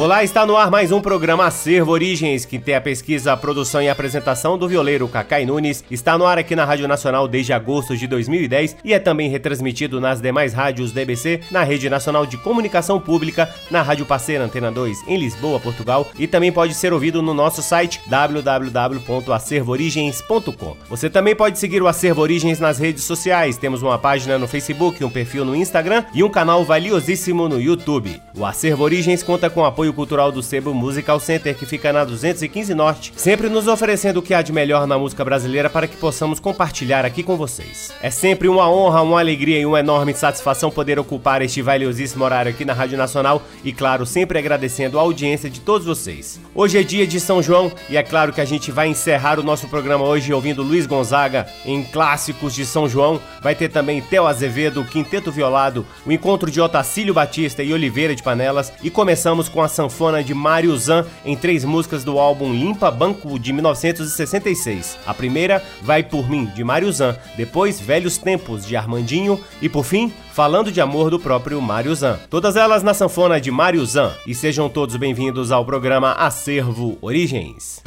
Olá, está no ar mais um programa Acervo Origens, que tem a pesquisa, a produção e a apresentação do violeiro Cacai Nunes. Está no ar aqui na Rádio Nacional desde agosto de 2010 e é também retransmitido nas demais rádios DBC, na Rede Nacional de Comunicação Pública, na Rádio Parceira Antena 2 em Lisboa, Portugal e também pode ser ouvido no nosso site www.acervoorigens.com. Você também pode seguir o Acervo Origens nas redes sociais. Temos uma página no Facebook, um perfil no Instagram e um canal valiosíssimo no YouTube. O Acervo Origens conta com apoio apoio cultural do Sebo Musical Center, que fica na 215 Norte, sempre nos oferecendo o que há de melhor na música brasileira para que possamos compartilhar aqui com vocês. É sempre uma honra, uma alegria e uma enorme satisfação poder ocupar este valiosíssimo horário aqui na Rádio Nacional e, claro, sempre agradecendo a audiência de todos vocês. Hoje é dia de São João e é claro que a gente vai encerrar o nosso programa hoje ouvindo Luiz Gonzaga em clássicos de São João. Vai ter também Theo Azevedo, Quinteto Violado, o encontro de Otacílio Batista e Oliveira de Panelas e começamos com a sanfona de Mário Zan em três músicas do álbum Limpa Banco de 1966. A primeira, Vai Por Mim, de Mário Zan, depois Velhos Tempos, de Armandinho e por fim, Falando de Amor, do próprio Mário Zan. Todas elas na sanfona de Mário Zan. E sejam todos bem-vindos ao programa Acervo Origens.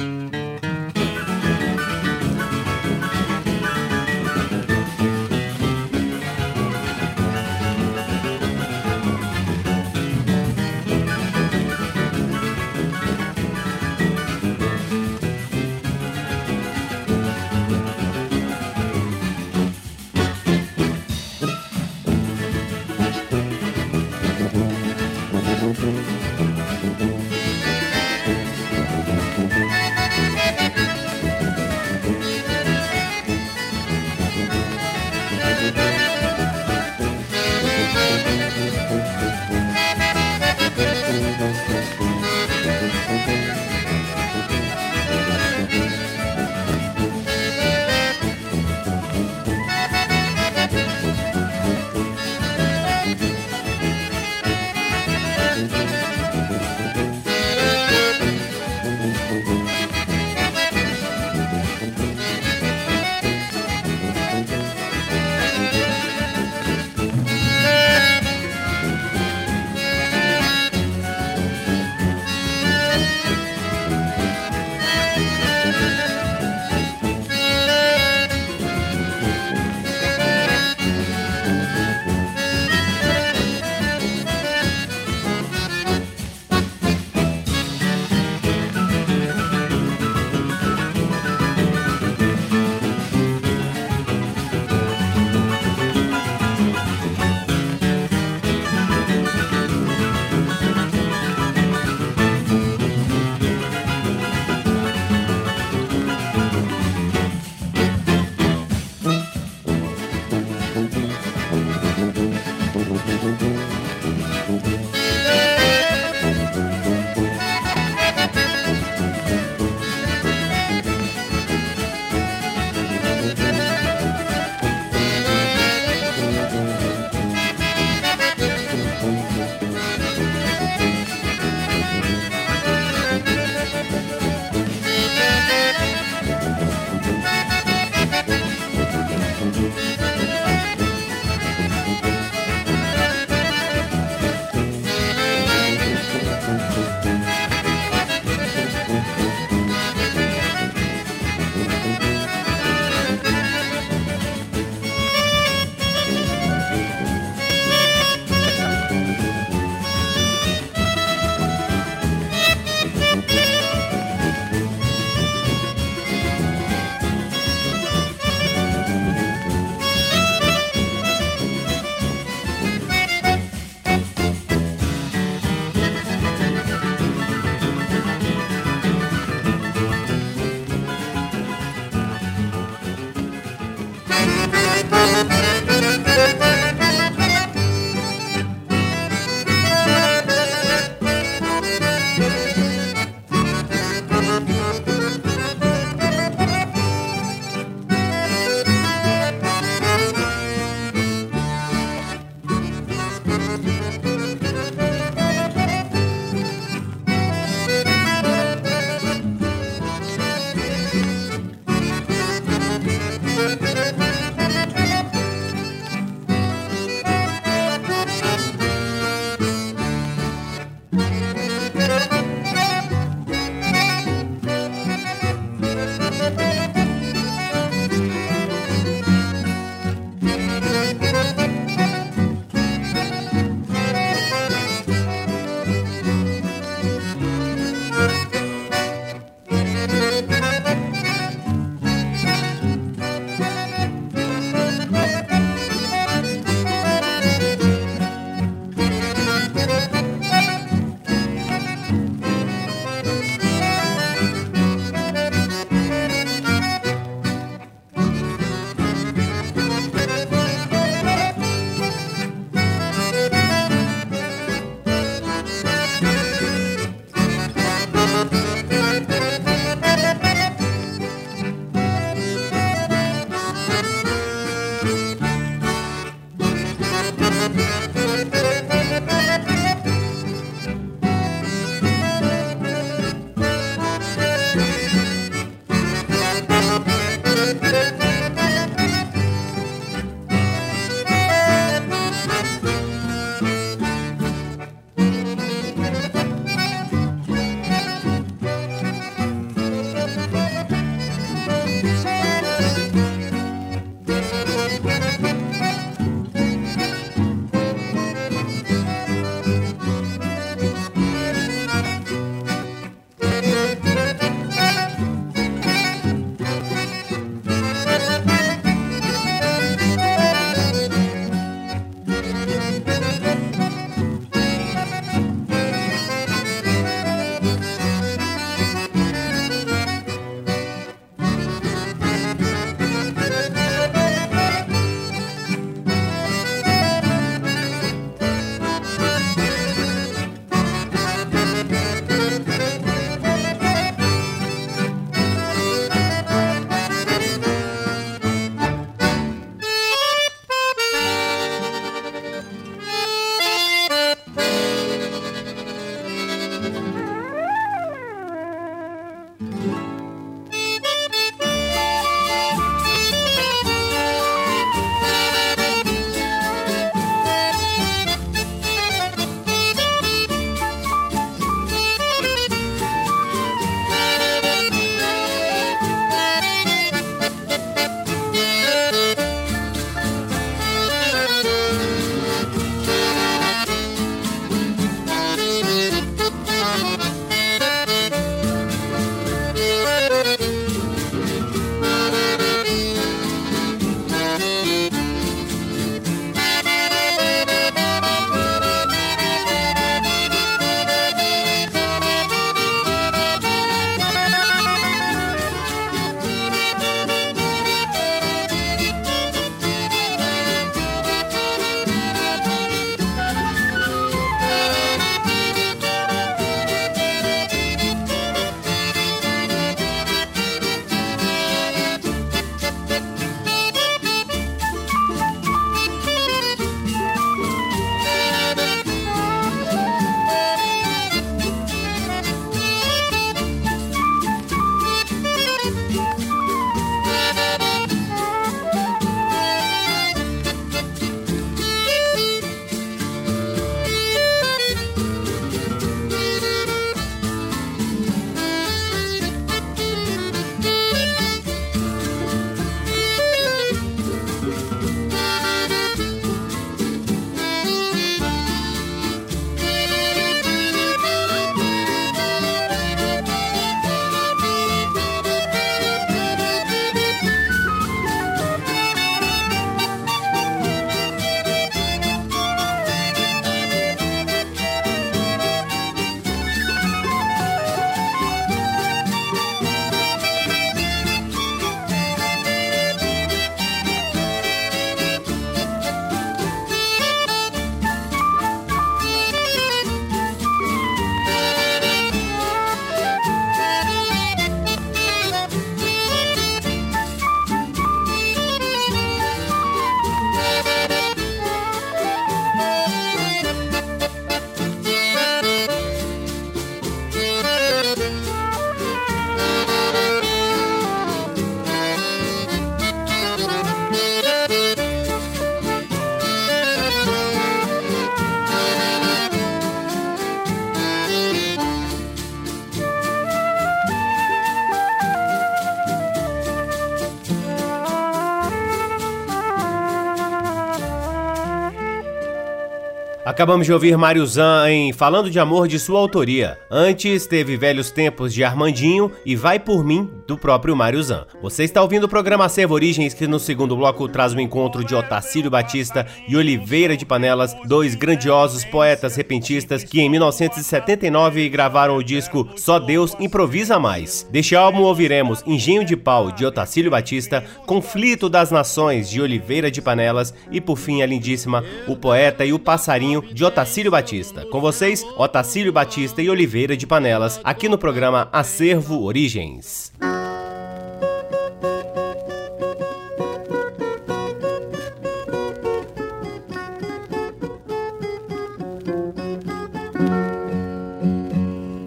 Acabamos de ouvir Mário Zan em Falando de Amor de sua autoria. Antes teve Velhos Tempos de Armandinho e Vai Por Mim do próprio Mário Zan. Você está ouvindo o programa Acervo Origens que no segundo bloco traz o encontro de Otacílio Batista e Oliveira de Panelas, dois grandiosos poetas repentistas que em 1979 gravaram o disco Só Deus Improvisa Mais. Deste álbum ouviremos Engenho de Pau de Otacílio Batista, Conflito das Nações de Oliveira de Panelas e por fim a lindíssima O Poeta e o Passarinho de Otacílio Batista. Com vocês, Otacílio Batista e Oliveira de Panelas, aqui no programa Acervo Origens.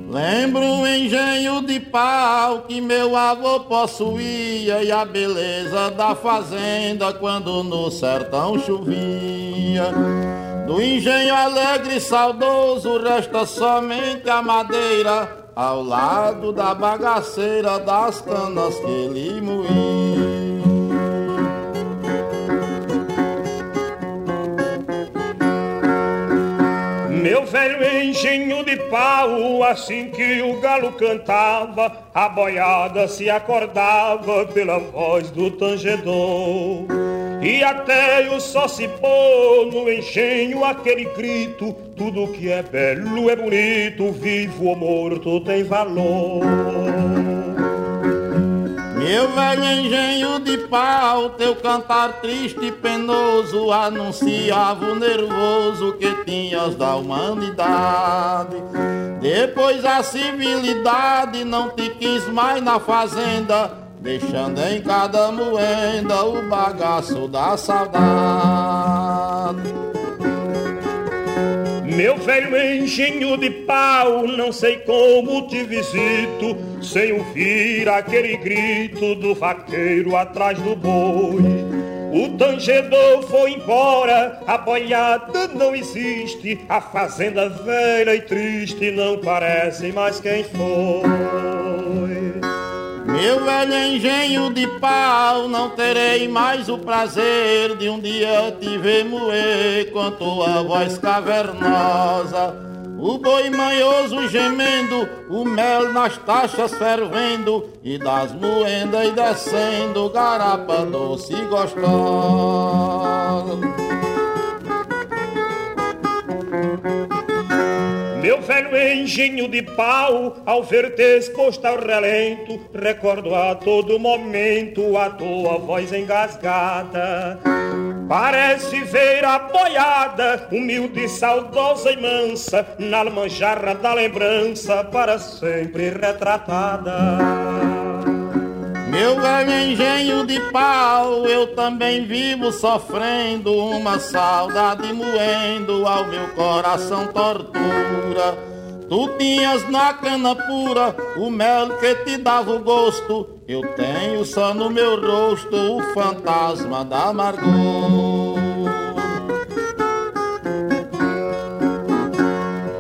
Lembro o engenho de pau que meu avô possuía e a beleza da fazenda quando no sertão chovia. Do engenho alegre e saudoso resta somente a madeira ao lado da bagaceira das canas que ele moía. Meu velho engenho de pau, assim que o galo cantava, a boiada se acordava pela voz do tangedor. E até o sol se pôr no engenho aquele grito Tudo que é belo é bonito, vivo ou morto tem valor meu velho engenho de pau, teu cantar triste e penoso anunciava o nervoso que tinhas da humanidade. Depois a civilidade não te quis mais na fazenda deixando em cada moenda o bagaço da saudade. Meu velho engenho de pau, não sei como te visito, sem ouvir aquele grito do vaqueiro atrás do boi. O tangedor foi embora, a boiada não existe, a fazenda velha e triste não parece mais quem foi. Meu velho engenho de pau, não terei mais o prazer de um dia te ver moer com tua voz cavernosa. O boi manhoso gemendo, o mel nas taxas fervendo, e das moendas descendo, garapa doce e gostosa. Meu velho engenho de pau, ao ver-te exposto ao relento, recordo a todo momento a tua voz engasgada. Parece ver a boiada, humilde, saudosa e mansa, na manjarra da lembrança, para sempre retratada. Meu velho engenho de pau, eu também vivo sofrendo uma saudade moendo ao meu coração tortura. Tu tinhas na cana pura o mel que te dava o gosto. Eu tenho só no meu rosto o fantasma da amargura.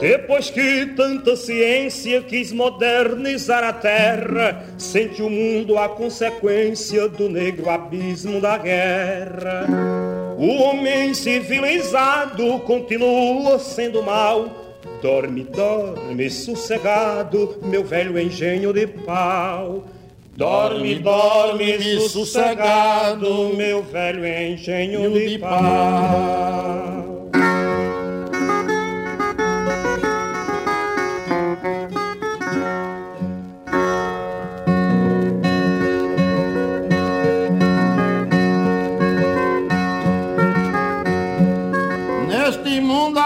Depois que tanta ciência quis modernizar a terra, sente o mundo a consequência do negro abismo da guerra. O homem civilizado continua sendo mal. Dorme, dorme sossegado, meu velho engenho de pau. Dorme, dorme sossegado, meu velho engenho de pau.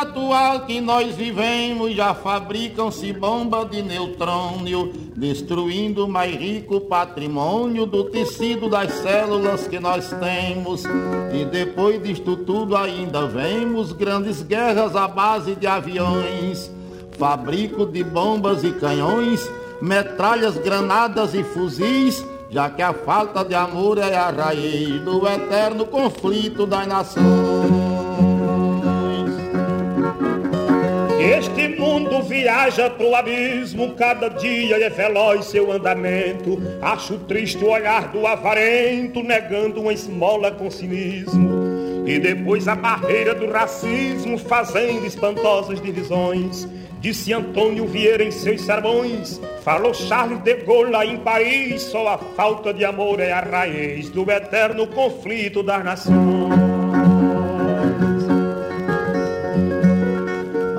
Atual que nós vivemos já fabricam-se bomba de neutrônio, destruindo o mais rico patrimônio do tecido das células que nós temos. E depois disto tudo ainda vemos grandes guerras à base de aviões, fabrico de bombas e canhões, metralhas, granadas e fuzis já que a falta de amor é a raiz do eterno conflito das nações. Este mundo viaja pro abismo, cada dia é veloz seu andamento. Acho triste o olhar do avarento, negando uma esmola com cinismo. e depois a barreira do racismo fazendo espantosas divisões. Disse Antônio Vieira em seus sermões, falou Charles de Gaulle lá em Paris, só a falta de amor é a raiz do eterno conflito das nações.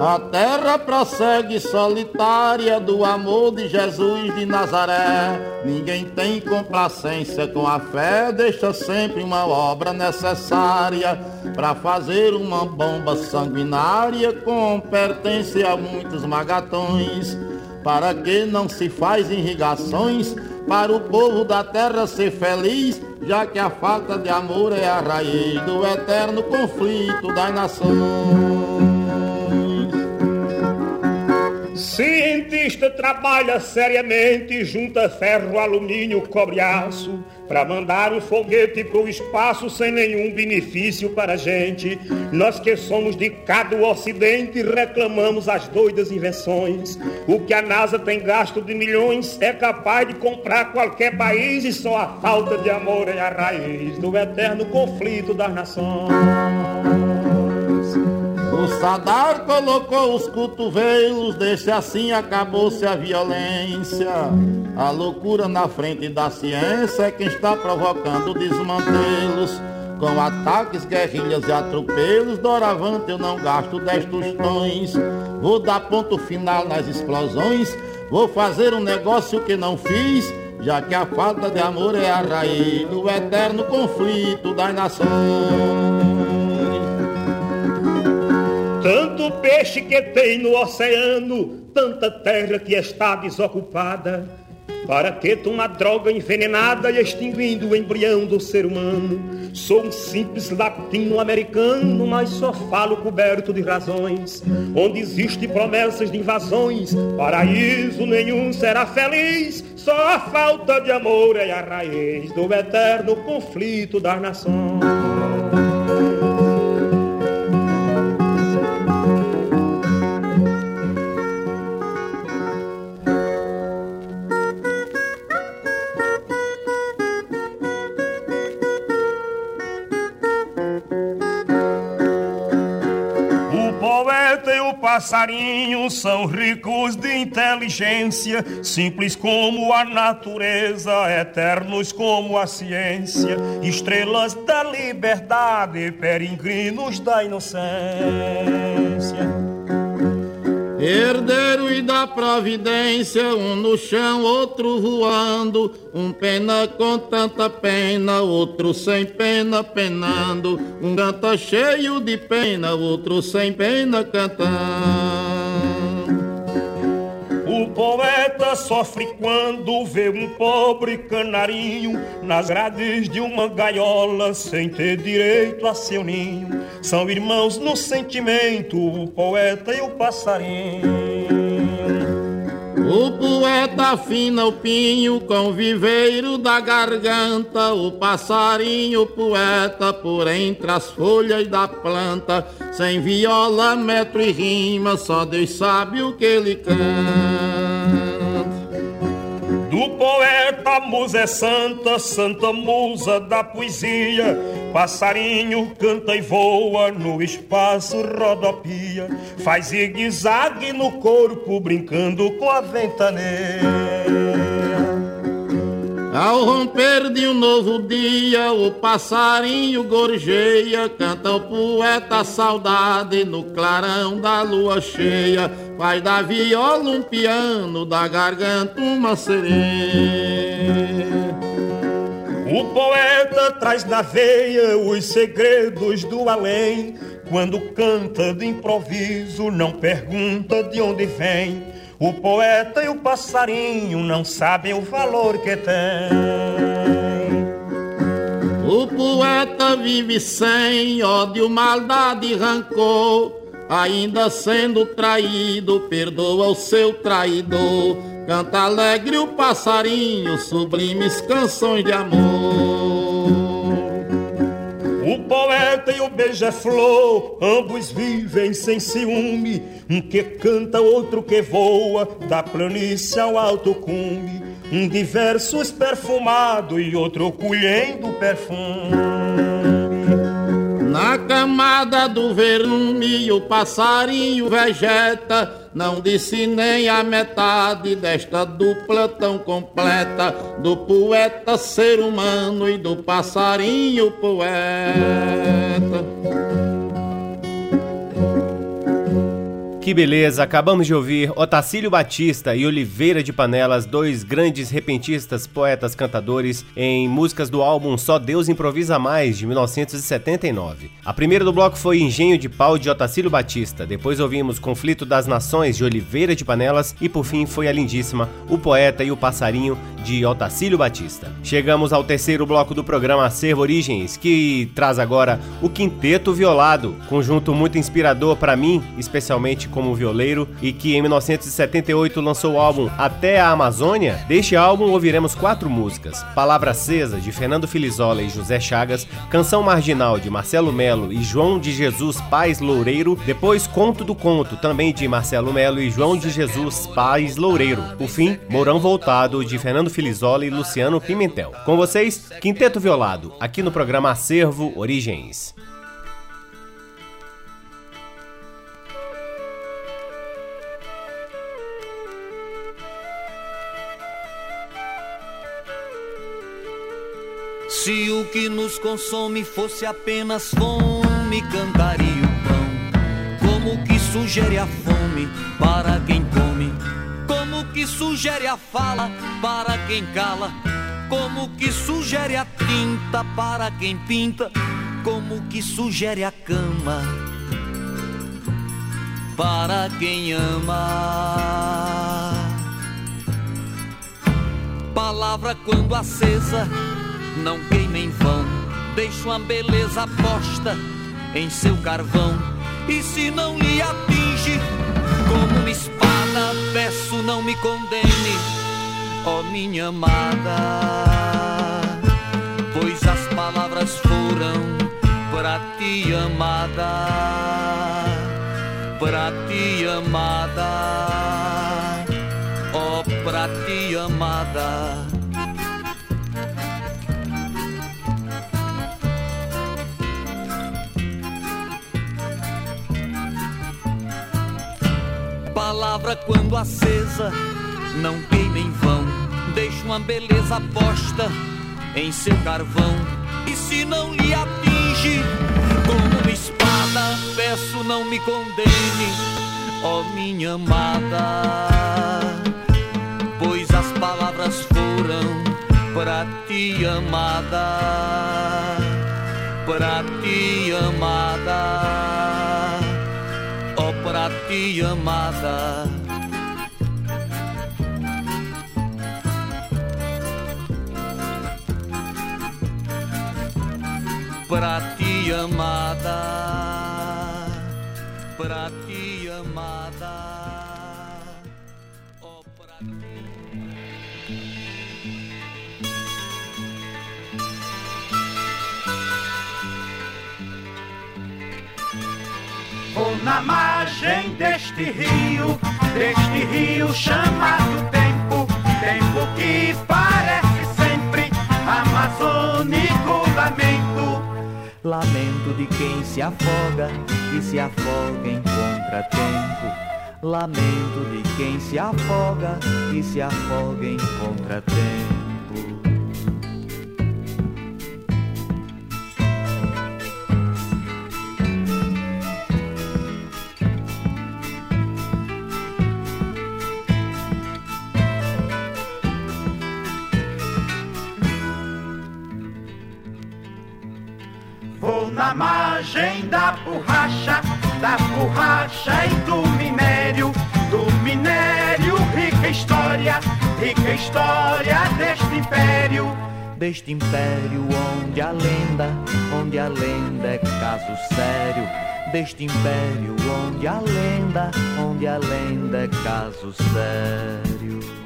A terra prossegue solitária do amor de Jesus de Nazaré. Ninguém tem complacência com a fé, deixa sempre uma obra necessária para fazer uma bomba sanguinária com pertence a muitos magatões. Para que não se faz irrigações para o povo da terra ser feliz, já que a falta de amor é a raiz do eterno conflito das nações. Cientista trabalha seriamente, junta ferro, alumínio, cobre aço, para mandar um foguete pro espaço sem nenhum benefício para a gente. Nós que somos de cada ocidente reclamamos as doidas invenções. O que a NASA tem gasto de milhões é capaz de comprar qualquer país e só a falta de amor é a raiz do eterno conflito das nações. O Sadar colocou os cotovelos, desse assim acabou-se a violência. A loucura na frente da ciência é quem está provocando desmantelos. Com ataques, guerrilhas e atropelos, doravante eu não gasto dez tostões. Vou dar ponto final nas explosões, vou fazer um negócio que não fiz, já que a falta de amor é a raiz do eterno conflito das nações. Tanto peixe que tem no oceano, tanta terra que está desocupada. Para que uma droga envenenada e extinguindo o embrião do ser humano? Sou um simples latino-americano, mas só falo coberto de razões. Onde existe promessas de invasões, paraíso nenhum será feliz. Só a falta de amor é a raiz do eterno conflito das nações. Passarinhos são ricos de inteligência, simples como a natureza, eternos como a ciência, estrelas da liberdade, peregrinos da inocência. Herdeiro e da providência, um no chão, outro voando, um pena com tanta pena, outro sem pena penando, um canta cheio de pena, outro sem pena cantando. O poeta sofre quando vê um pobre canarinho nas grades de uma gaiola sem ter direito a seu ninho. São irmãos no sentimento, o poeta e o passarinho. O poeta afina o pinho com o viveiro da garganta, o passarinho poeta por entre as folhas da planta, sem viola, metro e rima, só Deus sabe o que ele canta. Poeta a musa é santa, santa musa da poesia. Passarinho canta e voa, no espaço rodopia. Faz zigue-zague no corpo, brincando com a ventaneia. Romper de um novo dia, o passarinho gorjeia, canta o poeta saudade no clarão da lua cheia, faz da viola um piano, da garganta uma sereia. O poeta traz na veia os segredos do além, quando canta de improviso, não pergunta de onde vem o poeta e o passarinho não sabem o valor que tem. O poeta vive sem ódio, maldade e rancor. Ainda sendo traído, perdoa o seu traidor. Canta alegre o passarinho, sublimes canções de amor. O poeta e o beija-flor, ambos vivem sem ciúme um que canta, outro que voa, da planície ao alto cume. Um de versos perfumado e outro colhendo perfume. Na camada do verme o passarinho vegeta, não disse nem a metade desta dupla tão completa do poeta ser humano e do passarinho poeta. Que beleza! Acabamos de ouvir Otacílio Batista e Oliveira de Panelas, dois grandes repentistas, poetas, cantadores, em músicas do álbum Só Deus Improvisa Mais, de 1979. A primeira do bloco foi Engenho de Pau, de Otacílio Batista, depois ouvimos Conflito das Nações, de Oliveira de Panelas, e por fim foi a lindíssima O Poeta e o Passarinho, de Otacílio Batista. Chegamos ao terceiro bloco do programa Acervo Origens, que traz agora o Quinteto Violado, conjunto muito inspirador para mim, especialmente como violeiro e que em 1978 lançou o álbum Até a Amazônia. Deste álbum ouviremos quatro músicas: Palavra Acesa, de Fernando Filizola e José Chagas, Canção Marginal, de Marcelo Melo e João de Jesus Paz Loureiro, depois Conto do Conto, também de Marcelo Melo e João de Jesus Paz Loureiro. Por fim, Mourão Voltado, de Fernando Filizola e Luciano Pimentel. Com vocês, Quinteto Violado, aqui no programa Acervo Origens. Se o que nos consome fosse apenas fome, cantaria o pão. Como que sugere a fome para quem come? Como que sugere a fala para quem cala? Como que sugere a tinta para quem pinta? Como que sugere a cama para quem ama? Palavra quando acesa não queima em vão. Deixa uma beleza posta em seu carvão. E se não lhe atinge, como uma espada, peço não me condene, ó oh, minha amada. Pois as palavras foram para ti, amada, para ti, amada, ó oh, para ti, amada. Palavra quando acesa. Não queima em vão, deixa uma beleza posta em seu carvão. E se não lhe atinge como uma espada, peço não me condene, ó minha amada, pois as palavras foram para ti amada, para ti amada pra ti, amada. Pra ti, amada. Pra ti, amada. Oh, pra ti. Vou na margem deste rio, deste rio chamado tempo, tempo que parece sempre amazônico lamento. Lamento de quem se afoga e se afoga em contratempo. Lamento de quem se afoga e se afoga em contratempo. Na margem da borracha, da borracha e do minério, do minério, rica história, rica história deste império. Deste império onde a lenda, onde a lenda é caso sério. Deste império onde a lenda, onde a lenda é caso sério.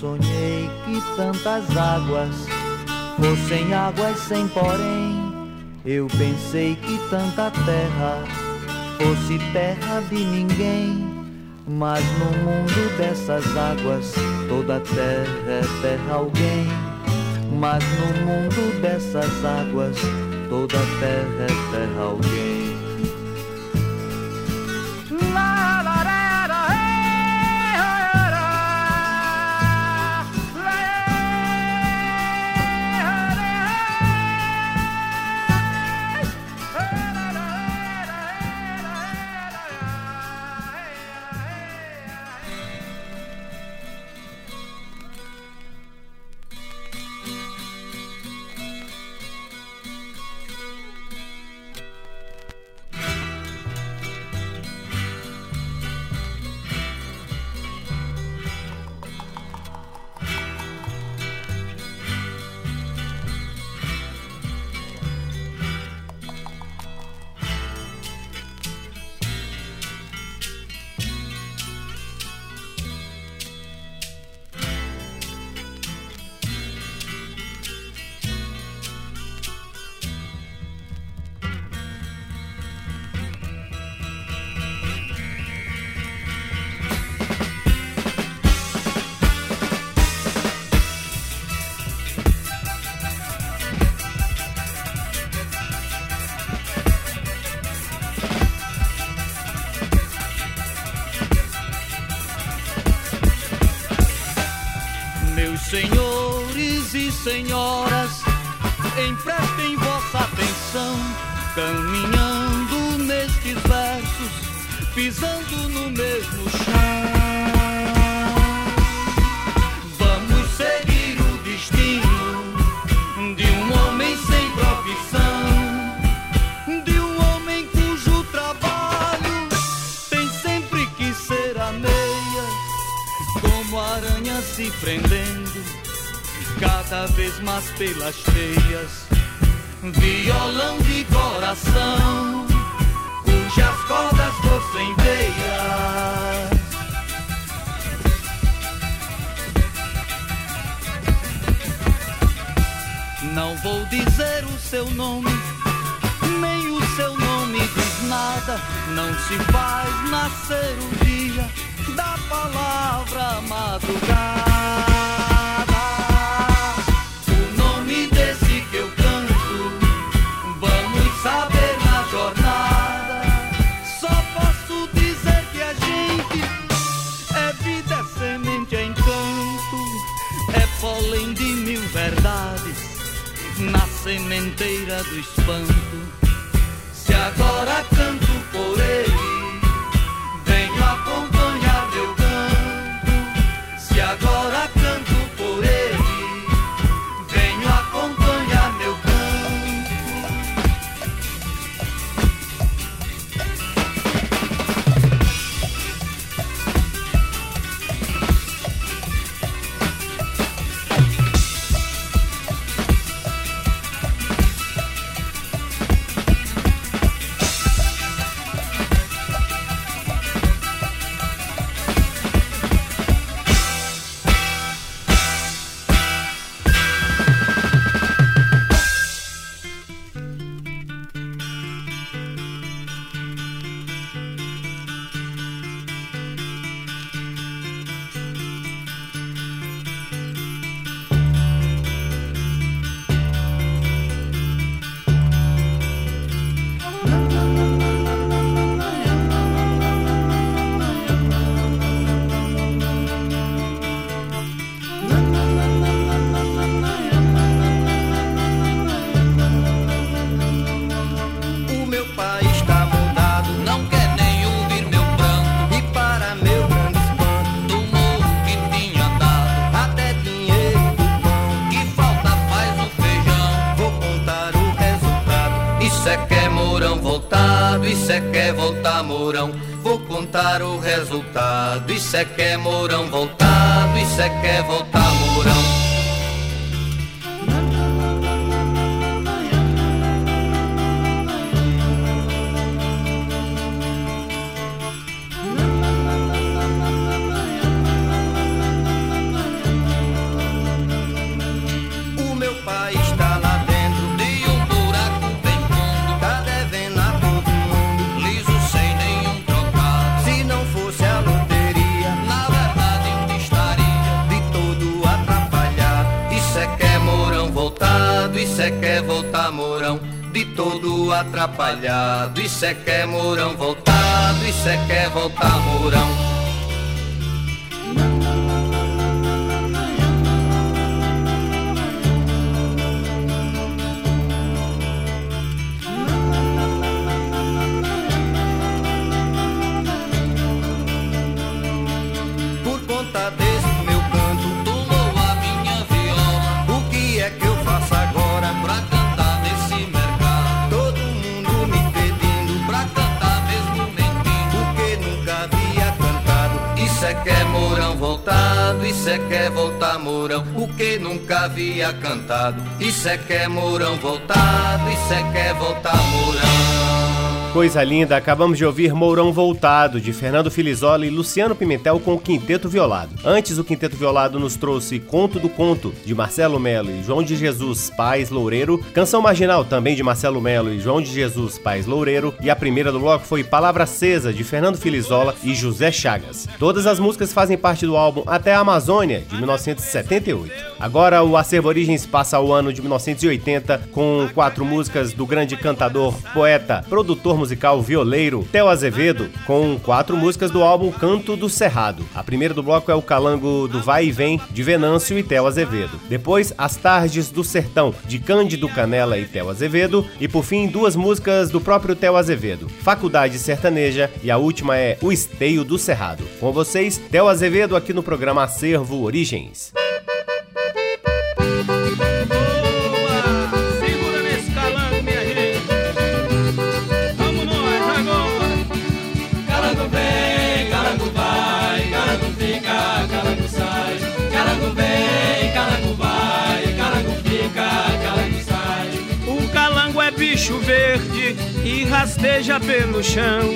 sonhei que tantas águas fossem águas sem porém. Eu pensei que tanta terra fosse terra de ninguém. Mas no mundo dessas águas, toda terra é terra alguém. Mas no mundo dessas águas, toda terra é terra alguém. Friends. sementeira do espanto. Se agora canto Mourão voltado, isso é que é voltar, Mourão. Quer voltar Mourão de todo atrapalhado. Isso é que é Mourão voltado, isso é que é voltar Mourão. Isso é que é voltar Mourão, o que nunca havia cantado. Isso é que é Mourão voltado, isso é que é voltar Mourão. Coisa linda, acabamos de ouvir Mourão Voltado, de Fernando Filizola e Luciano Pimentel com o Quinteto Violado. Antes, o Quinteto Violado nos trouxe Conto do Conto, de Marcelo Melo e João de Jesus Pais Loureiro, Canção Marginal, também de Marcelo Melo e João de Jesus Pais Loureiro, e a primeira do bloco foi Palavra Acesa, de Fernando Filizola e José Chagas. Todas as músicas fazem parte do álbum Até a Amazônia, de 1978. Agora, o Acervo Origens passa ao ano de 1980 com quatro músicas do grande cantador, poeta, produtor musical violeiro Theo Azevedo, com quatro músicas do álbum Canto do Cerrado. A primeira do bloco é o Calango do Vai e Vem, de Venâncio e Theo Azevedo. Depois, As Tardes do Sertão, de Cândido Canela e Theo Azevedo. E por fim, duas músicas do próprio Theo Azevedo, Faculdade Sertaneja e a última é O Esteio do Cerrado. Com vocês, Theo Azevedo aqui no programa Acervo Origens. Rasteja pelo chão.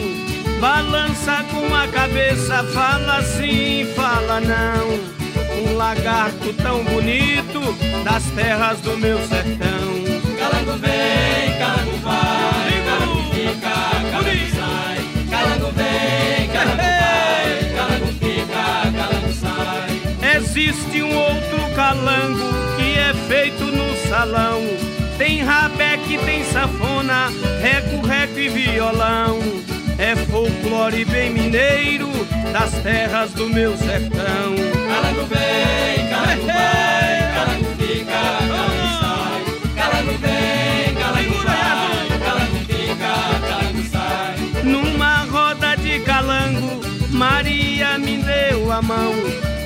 Balança com a cabeça, fala sim, fala não. Um lagarto tão bonito das terras do meu sertão. Calango vem, calango vai, calango fica, calango sai. Calango vem, calango vai, calango fica, calango sai. Existe um outro calango que é feito no salão tem rabeque, tem safona, reco, reco e violão. É folclore bem mineiro das terras do meu sertão. Calango vem, calango vai, calango fica, calango sai. Calango vem, calango vai, calango fica, calango sai. Numa roda de calango, Maria me deu a mão.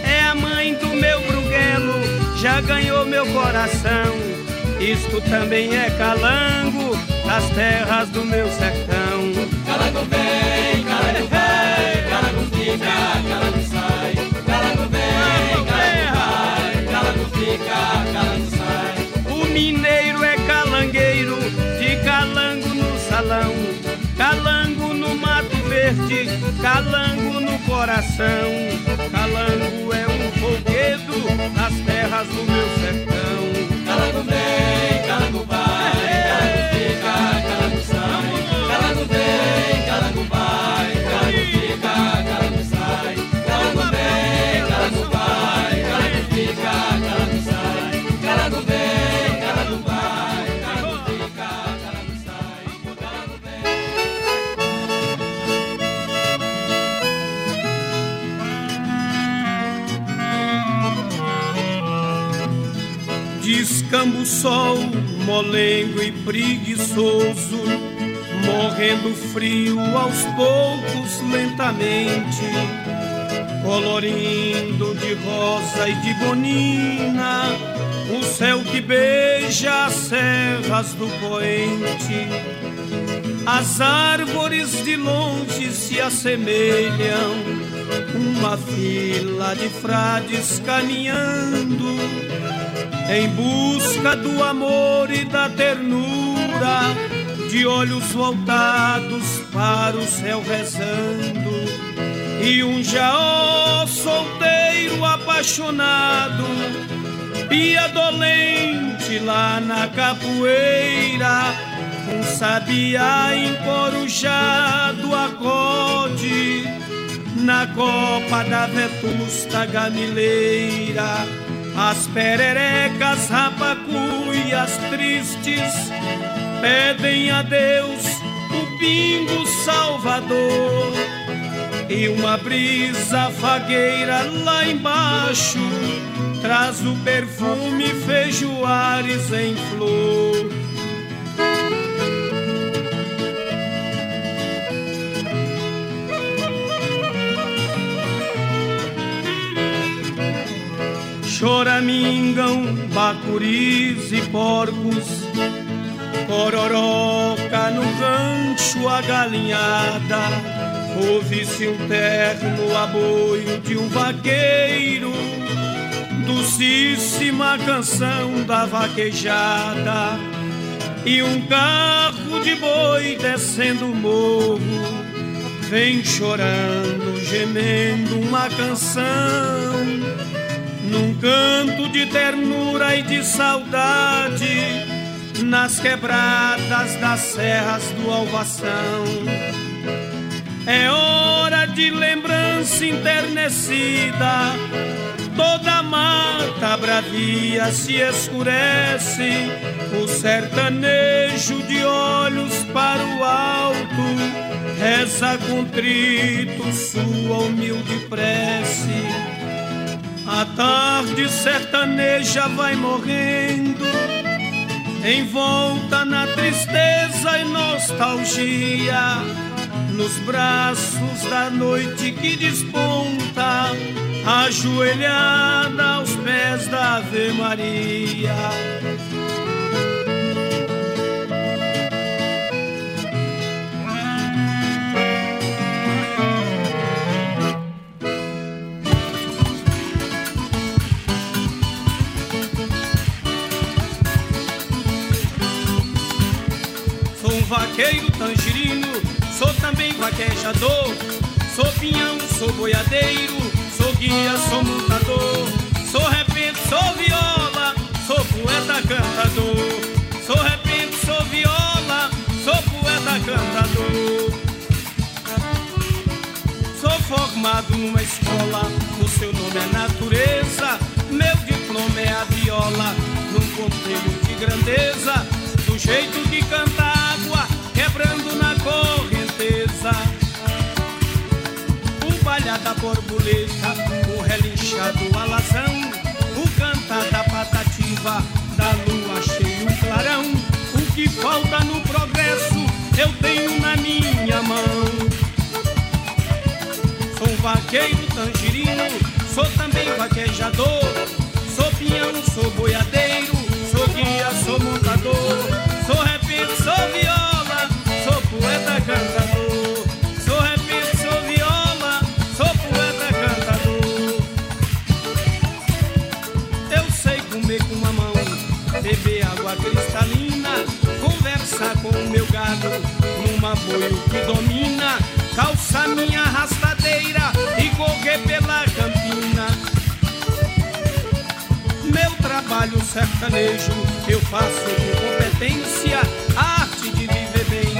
É a mãe do meu bruguelo, já ganhou meu coração. Isto também é calango das terras do meu sertão. Calango vem, calango vai, calango fica, calango sai. Calango vem, calango vai, calango fica, calango sai. O mineiro é calangueiro, de calango no salão. Calango no mato verde, calango no coração. Calango é um folguedo das terras do meu sertão. Calango vem, calango sol, molengo e preguiçoso, morrendo frio aos poucos, lentamente, colorindo de rosa e de bonina o céu que beija as serras do poente. As árvores de longe se assemelham, uma fila de frades caminhando em busca do amor e da ternura, de olhos voltados para o céu rezando, e um jaó solteiro apaixonado, pia dolente lá na capoeira, um sabiá encorujado acorde na copa da vetusta gamileira As pererecas, rapacuias tristes pedem a Deus o pingo salvador e uma brisa fagueira lá embaixo traz o perfume feijoares em flor. Choramingam, bacuris e porcos, cororoca no rancho a galinhada, ouve-se um terno aboio de um vaqueiro, docíssima canção da vaquejada, e um carro de boi descendo o morro, vem chorando, gemendo uma canção num canto de ternura e de saudade, nas quebradas das serras do Alvação. É hora de lembrança enternecida, toda a mata bravia se escurece, o sertanejo de olhos para o alto, reza contrito sua humilde prece a tarde sertaneja vai morrendo, envolta na tristeza e nostalgia, nos braços da noite que desponta, ajoelhada aos pés da Ave Maria. Vaqueiro tangerino, sou também vaquejador, sou pinhão, sou boiadeiro, sou guia, sou montador, sou repente, sou viola, sou poeta cantador, sou repente, sou viola, sou poeta cantador. Sou formado numa escola, o seu nome é natureza, meu diploma é a viola, num conselho de grandeza, do jeito de cantar palha da borboleta, o relinchado alazão, o cantar da patativa, da lua cheia um clarão. O que falta no progresso eu tenho na minha mão. Sou vaqueiro tangerino, sou também vaquejador, sou pinhão, sou boiadeiro, sou guia, sou montador, numa boio que domina, calçar minha rastadeira e correr pela campina. Meu trabalho sertanejo eu faço com competência, arte de viver bem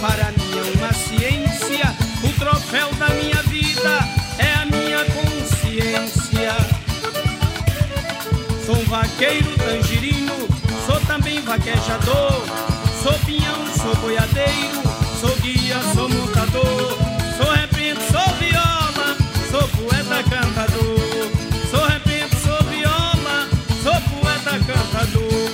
para mim é uma ciência. O troféu da minha vida é a minha consciência. Sou vaqueiro tangerino, sou também vaquejador. Sou pinhão, sou boiadeiro, guia, sou montador. Sou repente, sou viola, sou poeta cantador. Sou repente, sou viola, sou poeta cantador.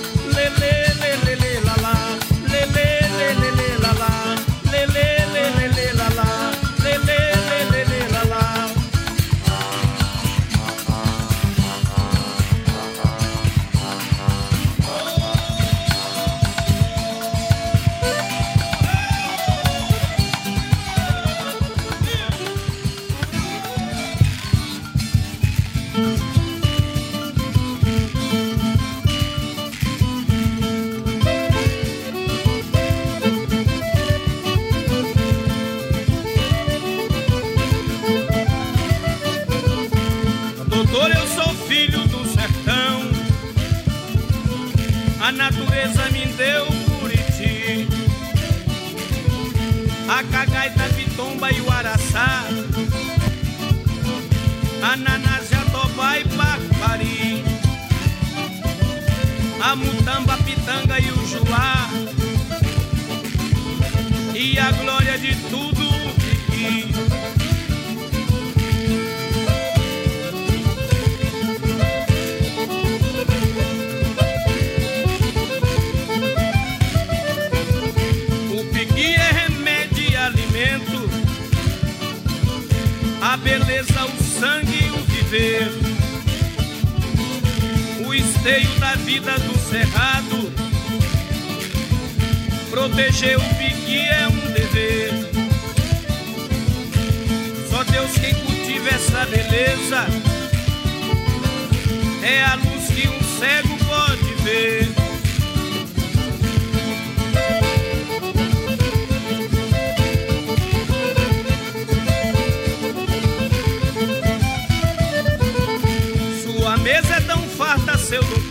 Vida do cerrado. Proteger o piqui é um dever. Só Deus quem cultiva essa beleza. É a luz que um cego pode ver. Sua mesa é tão farta, seu doutor,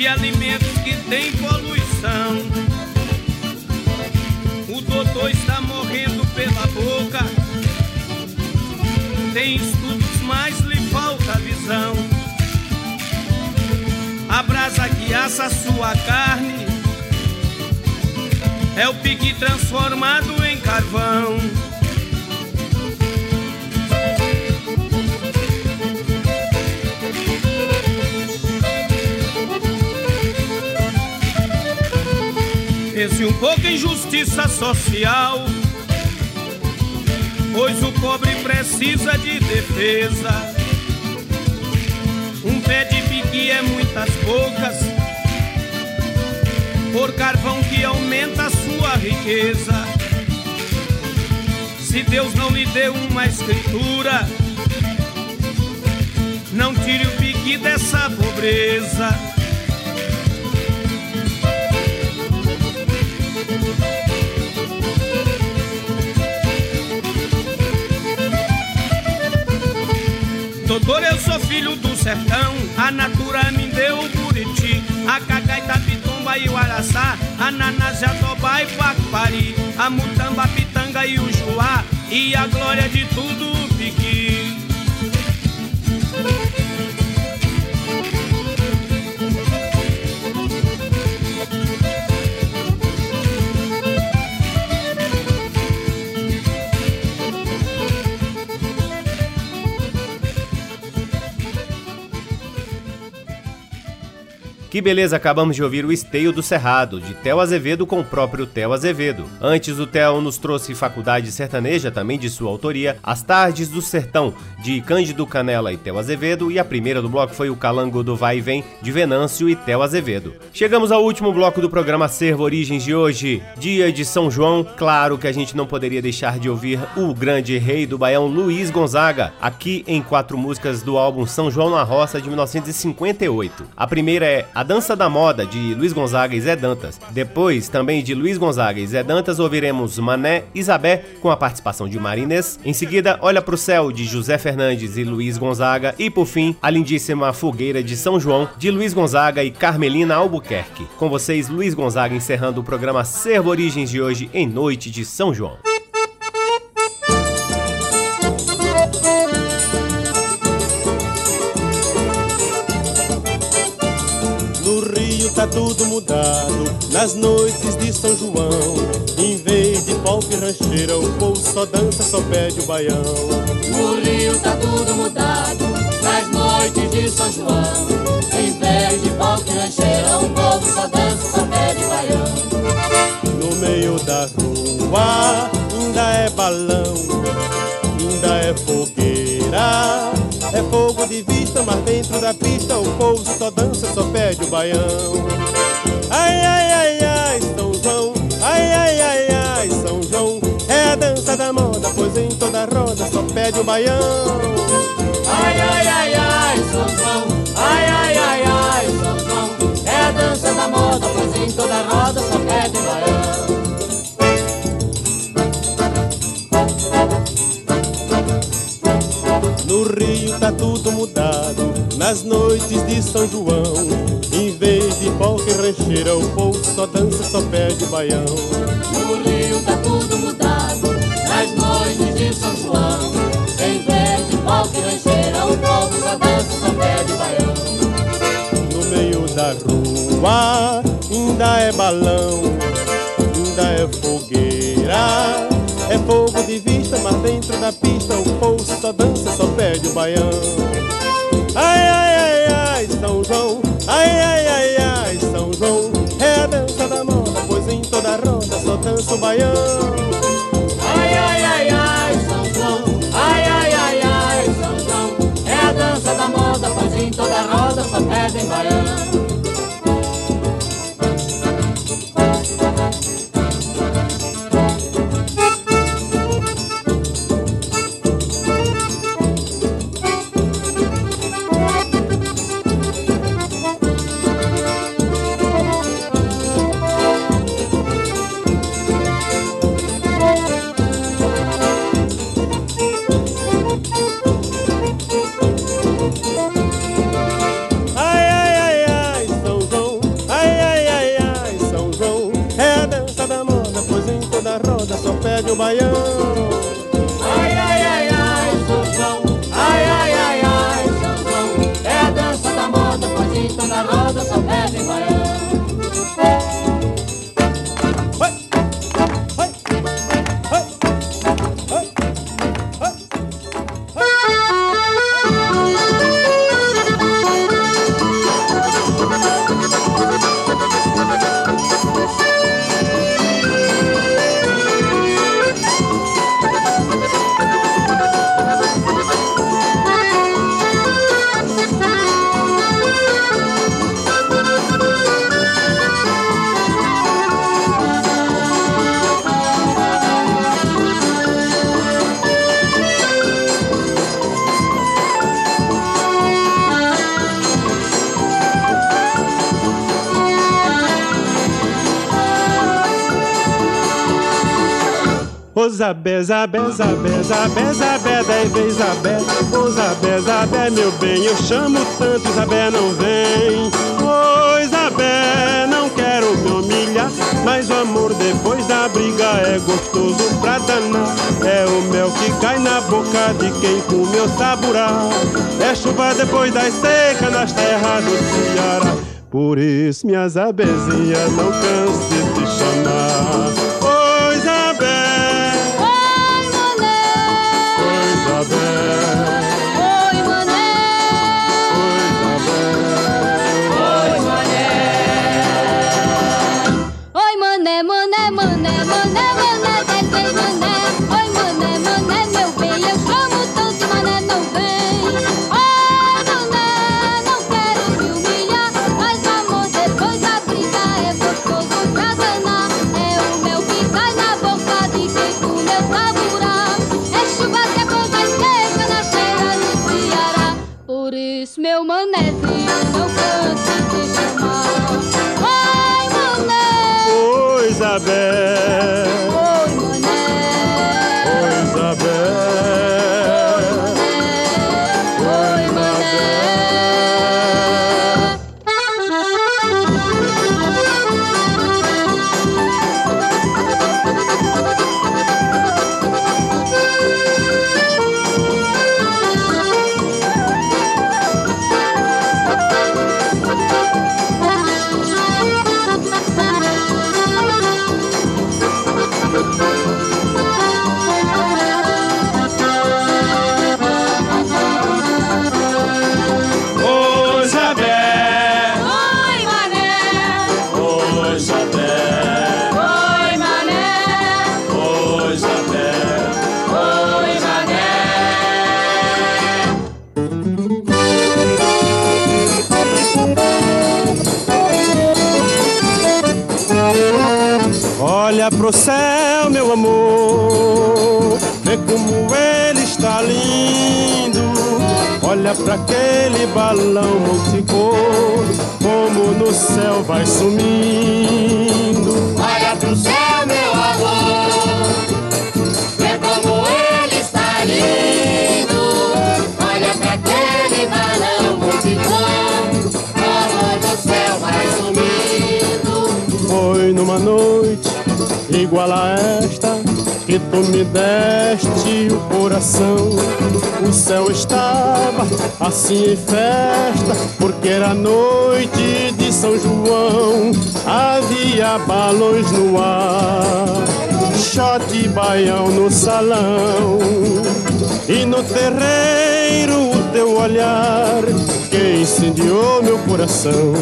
de alimentos que tem poluição. O doutor está morrendo pela boca, tem estudos, mas lhe falta visão. A brasa que assa sua carne é o pique transformado em carvão. Pense um pouco em justiça social, pois o pobre precisa de defesa. Um pé de pique é muitas bocas, por carvão que aumenta a sua riqueza. Se Deus não lhe deu uma escritura, não tire o pique dessa pobreza. Doutor, eu sou filho do sertão, a natura me deu o buriti, a cagaita, pitumba e o araçá, a naná, jatobá e paquari, a mutamba, pitanga e o juá, e a glória de tudo o piqui. Que beleza, acabamos de ouvir o Esteio do Cerrado, de Theo Azevedo com o próprio Theo Azevedo. Antes, o Theo nos trouxe Faculdade Sertaneja, também de sua autoria, As Tardes do Sertão, de Cândido Canela e Theo Azevedo, e a primeira do bloco foi o Calango do Vai e Vem, de Venâncio e Theo Azevedo. Chegamos ao último bloco do programa Servo Origens de hoje, dia de São João. Claro que a gente não poderia deixar de ouvir o grande rei do Baião, Luiz Gonzaga, aqui em quatro músicas do álbum São João na Roça, de 1958. A primeira é A Dança da Moda, de Luiz Gonzaga e Zé Dantas. Depois, também de Luiz Gonzaga e Zé Dantas, ouviremos Mané Isabé, com a participação de Marines. Em seguida, Olha pro Céu, de José Fernandes e Luiz Gonzaga. E por fim, a lindíssima Fogueira de São João, de Luiz Gonzaga e Carmelina Albuquerque. Com vocês, Luiz Gonzaga encerrando o programa Servo Origens de hoje em Noite de São João. Tá tudo mudado, nas noites de São João. Em vez de pop e rancheira, o povo só dança, só pede o baião. No Rio tá tudo mudado, nas noites de São João. Em vez de palco e rancheira, o povo só dança, só pede baião. No meio da rua, ainda é balão, ainda é fogueira. É fogo de vista, mas dentro da pista o povo só dança, só pede o baião. Ai, ai, ai, ai, São João, ai, ai, ai, ai, São João. É a dança da moda, pois em toda roda só pede o baião. Ai, ai, ai, ai, São João, ai, ai, ai, ai, São João. É a dança da moda, pois em toda roda só pede baião. No Rio tá tudo mudado, nas noites de São João. Em vez de e rancheira, o povo só dança, só pede o baião. No Rio tá tudo mudado, nas noites de São João. Em vez de e rancheira, o povo só dança, só pede baião. rua ainda é balão, Fogo de vista, mas dentro da pista o povo só dança, só perde o baião. Ai, ai, ai, ai, São João, ai, ai, ai, ai, São João. É a dança da moda, pois em toda roda só dança o baião. Ai, ai, ai, ai, São João. Ai, ai, ai, ai, São João. É a dança da moda, pois em toda roda só pedem baião. Zabé, Zabé, Zabé, Zabé, Zabé, dez vezes Zabé. Ô Zabé, Zabé, meu bem, eu chamo tanto, Zabé não vem. Ô Zabé, não quero me humilhar, mas o amor depois da briga é gostoso pra danar. É o mel que cai na boca de quem comeu saburá. É chuva depois das secas nas terras do Ceará. Por isso, minha Zabezinha, não canse de te chamar. Olha pro céu, meu amor, vê como ele está lindo. Olha pra aquele balão multicor, como no céu vai sumindo. Olha pro céu, meu amor, vê como ele está lindo. Olha pra aquele balão multicor, como no céu vai sumindo. Foi numa noite igual a esta que tu me deste o coração. O céu estava assim em festa, porque era noite de São João. Havia balões no ar, shot baião no salão e no terreiro o teu olhar que incendiou meu coração.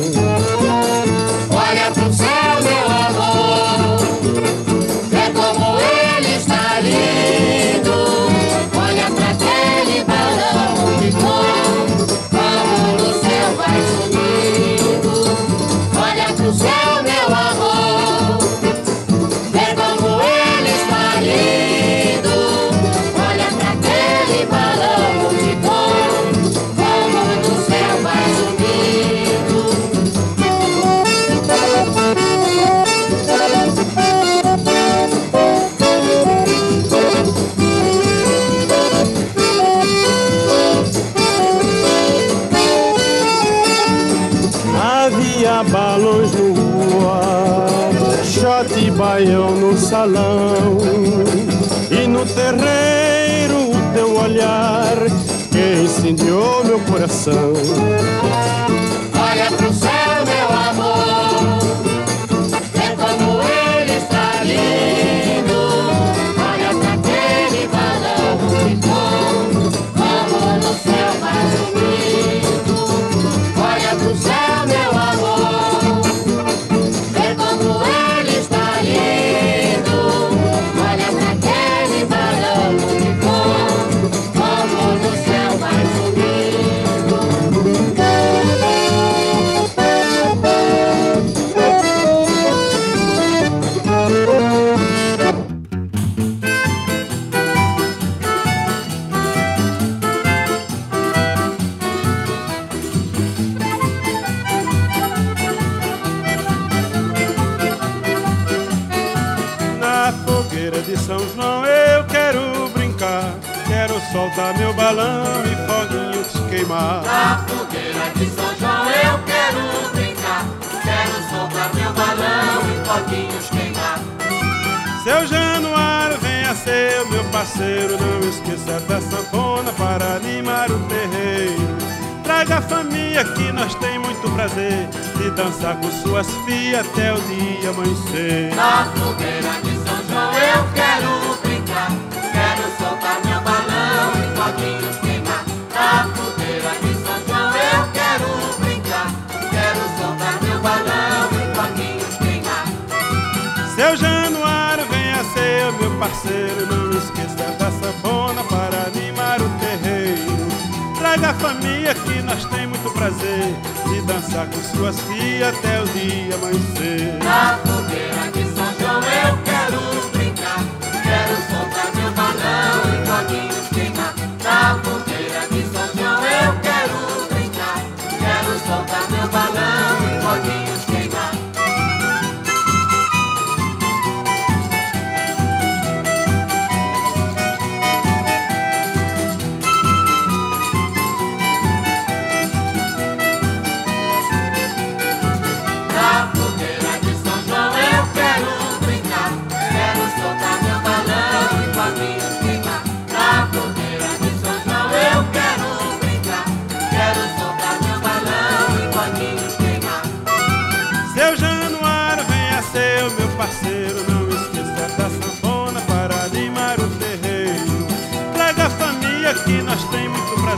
alone. amanhecer. Na fogueira de da família que nós tem muito prazer de dançar com suas filhas até o dia amanhecer. Na fogueira de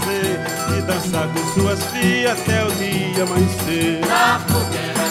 E de dançar com suas filhas até o dia amanhecer. Na fogueira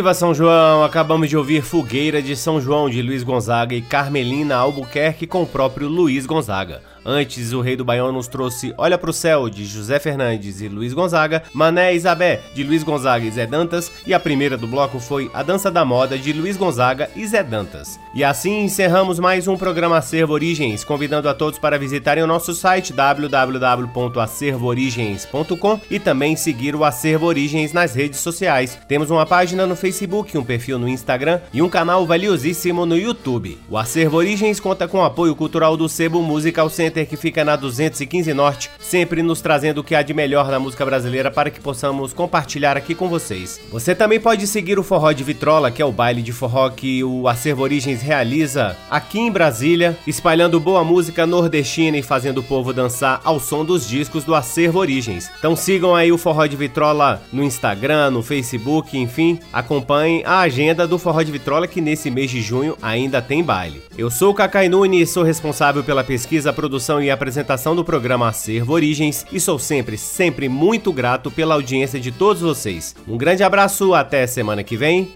Viva São João! Acabamos de ouvir Fogueira de São João de Luiz Gonzaga e Carmelina Albuquerque com o próprio Luiz Gonzaga. Antes, o Rei do Baião nos trouxe Olha pro Céu, de José Fernandes e Luiz Gonzaga, Mané Isabé, de Luiz Gonzaga e Zé Dantas, e a primeira do bloco foi A Dança da Moda, de Luiz Gonzaga e Zé Dantas. E assim encerramos mais um programa Acervo Origens, convidando a todos para visitarem o nosso site www.acervoorigens.com e também seguir o Acervo Origens nas redes sociais. Temos uma página no Facebook, um perfil no Instagram e um canal valiosíssimo no YouTube. O Acervo Origens conta com o apoio cultural do Sebo Musical Center Center que fica na 215 Norte, sempre nos trazendo o que há de melhor na música brasileira para que possamos compartilhar aqui com vocês. Você também pode seguir o Forró de Vitrola, que é o baile de forró que o Acervo Origens realiza aqui em Brasília, espalhando boa música nordestina e fazendo o povo dançar ao som dos discos do Acervo Origens. Então sigam aí o Forró de Vitrola no Instagram, no Facebook, enfim, acompanhem a agenda do Forró de Vitrola que nesse mês de junho ainda tem baile. Eu sou o Cacai Nunes, sou responsável pela pesquisa, produção produção e apresentação do programa Acervo Origens e sou sempre, sempre muito grato pela audiência de todos vocês. Um grande abraço, até semana que vem.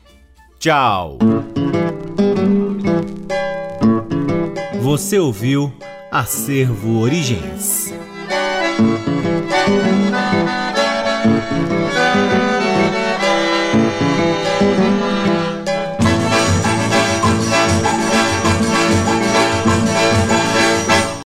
Tchau! Você ouviu Acervo Origens.